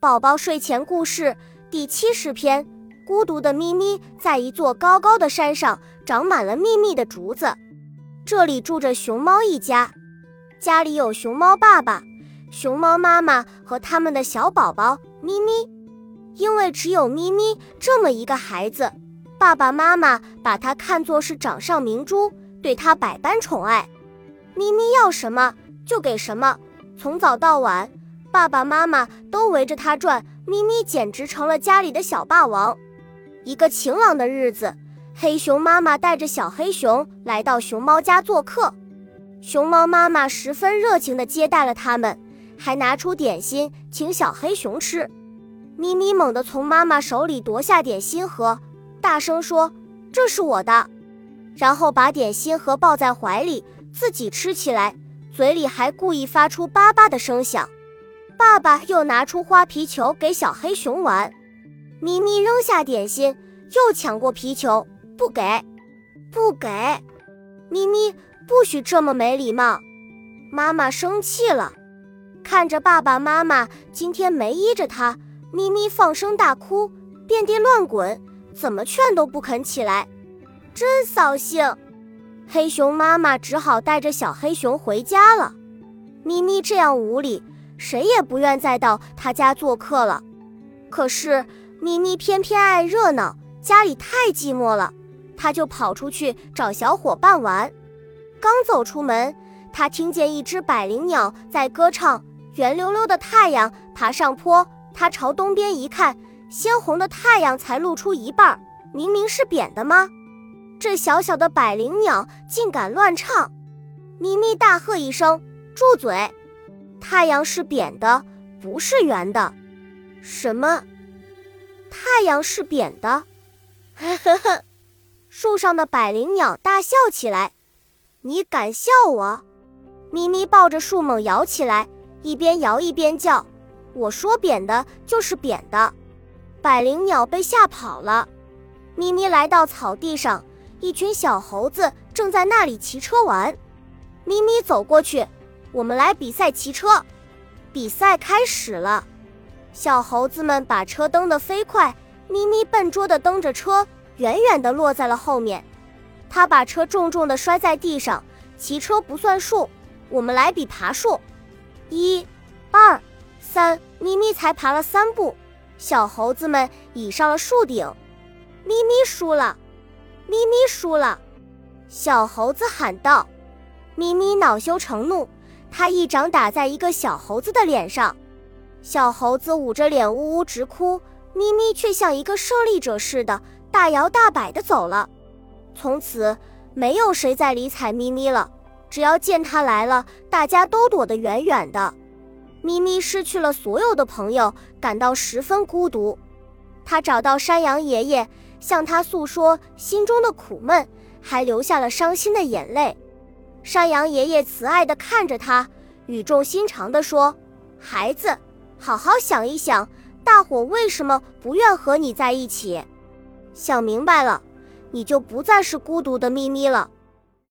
宝宝睡前故事第七十篇：孤独的咪咪在一座高高的山上，长满了密密的竹子。这里住着熊猫一家，家里有熊猫爸爸、熊猫妈妈和他们的小宝宝咪咪。因为只有咪咪这么一个孩子，爸爸妈妈把他看作是掌上明珠，对他百般宠爱。咪咪要什么就给什么，从早到晚。爸爸妈妈都围着它转，咪咪简直成了家里的小霸王。一个晴朗的日子，黑熊妈妈带着小黑熊来到熊猫家做客。熊猫妈妈十分热情地接待了他们，还拿出点心请小黑熊吃。咪咪猛地从妈妈手里夺下点心盒，大声说：“这是我的！”然后把点心盒抱在怀里，自己吃起来，嘴里还故意发出叭叭的声响。爸爸又拿出花皮球给小黑熊玩，咪咪扔下点心，又抢过皮球，不给，不给，咪咪不许这么没礼貌！妈妈生气了，看着爸爸妈妈今天没依着他，咪咪放声大哭，遍地乱滚，怎么劝都不肯起来，真扫兴。黑熊妈妈只好带着小黑熊回家了。咪咪这样无理。谁也不愿再到他家做客了。可是咪咪偏偏爱热闹，家里太寂寞了，他就跑出去找小伙伴玩。刚走出门，他听见一只百灵鸟在歌唱。圆溜溜的太阳爬上坡，他朝东边一看，鲜红的太阳才露出一半，明明是扁的吗？这小小的百灵鸟竟敢乱唱！咪咪大喝一声：“住嘴！”太阳是扁的，不是圆的。什么？太阳是扁的？呵呵呵！树上的百灵鸟大笑起来。你敢笑我？咪咪抱着树猛摇起来，一边摇一边叫：“我说扁的就是扁的。”百灵鸟被吓跑了。咪咪来到草地上，一群小猴子正在那里骑车玩。咪咪走过去。我们来比赛骑车，比赛开始了。小猴子们把车蹬得飞快，咪咪笨拙地蹬着车，远远地落在了后面。他把车重重地摔在地上。骑车不算数，我们来比爬树。一、二、三，咪咪才爬了三步，小猴子们已上了树顶。咪咪输了，咪咪输了。小猴子喊道：“咪咪，恼羞成怒。”他一掌打在一个小猴子的脸上，小猴子捂着脸呜呜直哭，咪咪却像一个胜利者似的大摇大摆地走了。从此，没有谁再理睬咪咪了。只要见他来了，大家都躲得远远的。咪咪失去了所有的朋友，感到十分孤独。他找到山羊爷爷，向他诉说心中的苦闷，还流下了伤心的眼泪。山羊爷爷慈爱地看着他，语重心长地说：“孩子，好好想一想，大伙为什么不愿和你在一起？想明白了，你就不再是孤独的咪咪了。”